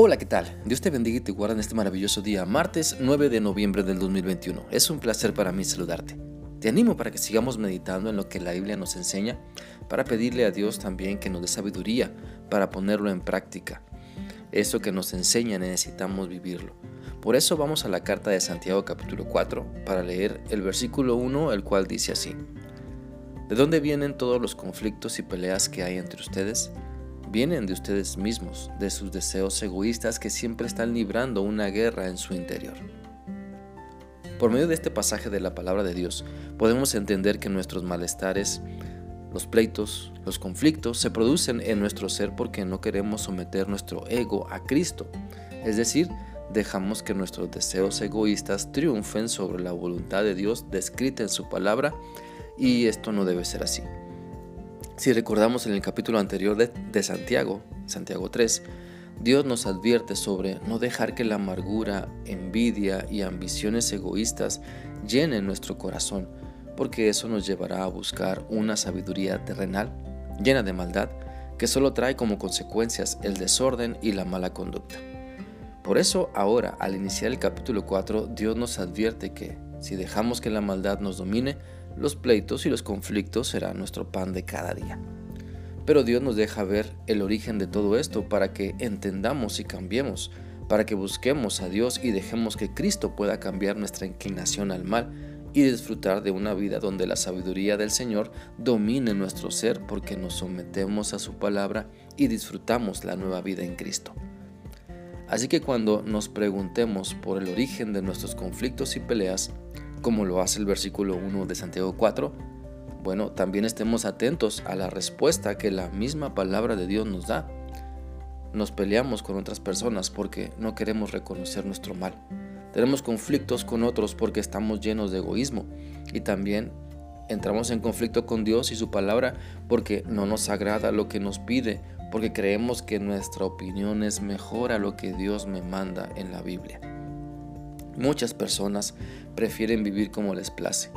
Hola, ¿qué tal? Dios te bendiga y te guarda en este maravilloso día, martes 9 de noviembre del 2021. Es un placer para mí saludarte. Te animo para que sigamos meditando en lo que la Biblia nos enseña, para pedirle a Dios también que nos dé sabiduría para ponerlo en práctica. Eso que nos enseña necesitamos vivirlo. Por eso vamos a la carta de Santiago capítulo 4 para leer el versículo 1, el cual dice así. ¿De dónde vienen todos los conflictos y peleas que hay entre ustedes? Vienen de ustedes mismos, de sus deseos egoístas que siempre están librando una guerra en su interior. Por medio de este pasaje de la palabra de Dios, podemos entender que nuestros malestares, los pleitos, los conflictos se producen en nuestro ser porque no queremos someter nuestro ego a Cristo. Es decir, dejamos que nuestros deseos egoístas triunfen sobre la voluntad de Dios descrita en su palabra y esto no debe ser así. Si recordamos en el capítulo anterior de, Santiago, Santiago 3, Dios nos advierte sobre no dejar que la amargura, envidia y ambiciones egoístas llenen nuestro corazón, porque eso nos llevará a buscar una sabiduría terrenal llena de maldad que solo trae como consecuencias el desorden y la mala conducta. Por eso ahora, al iniciar el capítulo 4, Dios nos advierte que si dejamos que la maldad nos domine, los pleitos y los conflictos serán nuestro pan de cada día. Pero Dios nos deja ver el origen de todo esto para que entendamos y cambiemos, para que busquemos a Dios y dejemos que Cristo pueda cambiar nuestra inclinación al mal y disfrutar de una vida donde la sabiduría del Señor domine nuestro ser porque nos sometemos a su palabra y disfrutamos la nueva vida en Cristo. Así que cuando nos preguntemos por el origen de nuestros conflictos y peleas, como lo hace el versículo 1 de Santiago 4, bueno, también estemos atentos a la respuesta que la misma palabra de Dios nos da. Nos peleamos con otras personas porque no queremos reconocer nuestro mal. Tenemos conflictos con otros porque estamos llenos de egoísmo y también entramos en conflicto con Dios y su palabra porque no nos agrada lo que nos pide, porque creemos que nuestra opinión es mejor a lo que Dios me manda en la Biblia. Muchas personas prefieren vivir como les place,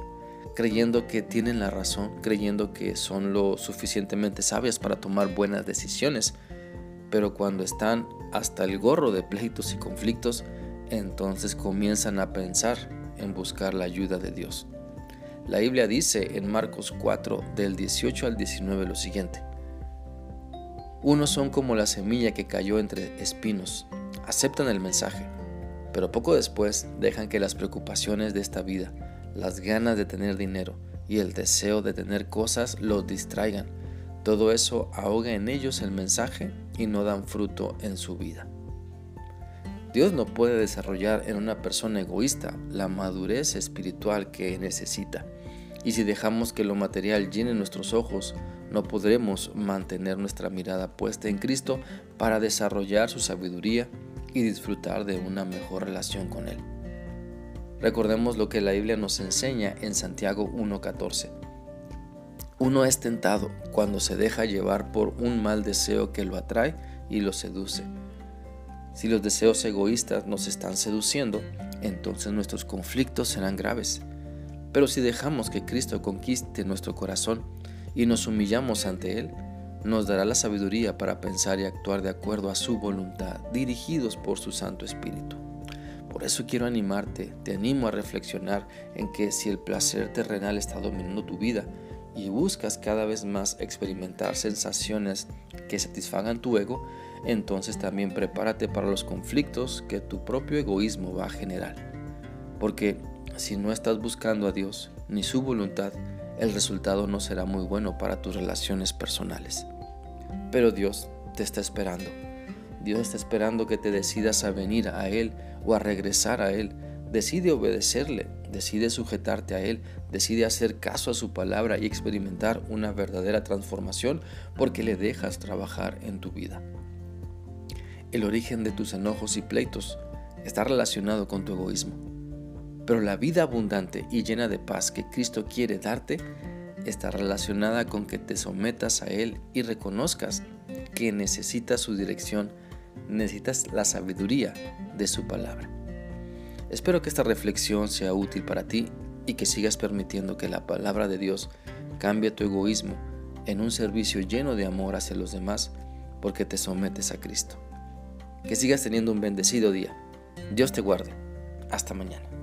creyendo que tienen la razón, creyendo que son lo suficientemente sabias para tomar buenas decisiones, pero cuando están hasta el gorro de pleitos y conflictos, entonces comienzan a pensar en buscar la ayuda de Dios. La Biblia dice en Marcos 4 del 18 al 19 lo siguiente. Unos son como la semilla que cayó entre espinos, aceptan el mensaje pero poco después dejan que las preocupaciones de esta vida, las ganas de tener dinero y el deseo de tener cosas los distraigan. Todo eso ahoga en ellos el mensaje y no dan fruto en su vida. Dios no puede desarrollar en una persona egoísta la madurez espiritual que necesita. Y si dejamos que lo material llene nuestros ojos, no podremos mantener nuestra mirada puesta en Cristo para desarrollar su sabiduría y disfrutar de una mejor relación con Él. Recordemos lo que la Biblia nos enseña en Santiago 1.14. Uno es tentado cuando se deja llevar por un mal deseo que lo atrae y lo seduce. Si los deseos egoístas nos están seduciendo, entonces nuestros conflictos serán graves. Pero si dejamos que Cristo conquiste nuestro corazón y nos humillamos ante Él, nos dará la sabiduría para pensar y actuar de acuerdo a su voluntad, dirigidos por su Santo Espíritu. Por eso quiero animarte, te animo a reflexionar en que si el placer terrenal está dominando tu vida y buscas cada vez más experimentar sensaciones que satisfagan tu ego, entonces también prepárate para los conflictos que tu propio egoísmo va a generar. Porque si no estás buscando a Dios ni su voluntad, el resultado no será muy bueno para tus relaciones personales. Pero Dios te está esperando. Dios está esperando que te decidas a venir a Él o a regresar a Él. Decide obedecerle, decide sujetarte a Él, decide hacer caso a su palabra y experimentar una verdadera transformación porque le dejas trabajar en tu vida. El origen de tus enojos y pleitos está relacionado con tu egoísmo. Pero la vida abundante y llena de paz que Cristo quiere darte está relacionada con que te sometas a Él y reconozcas que necesitas su dirección, necesitas la sabiduría de su palabra. Espero que esta reflexión sea útil para ti y que sigas permitiendo que la palabra de Dios cambie tu egoísmo en un servicio lleno de amor hacia los demás porque te sometes a Cristo. Que sigas teniendo un bendecido día. Dios te guarde. Hasta mañana.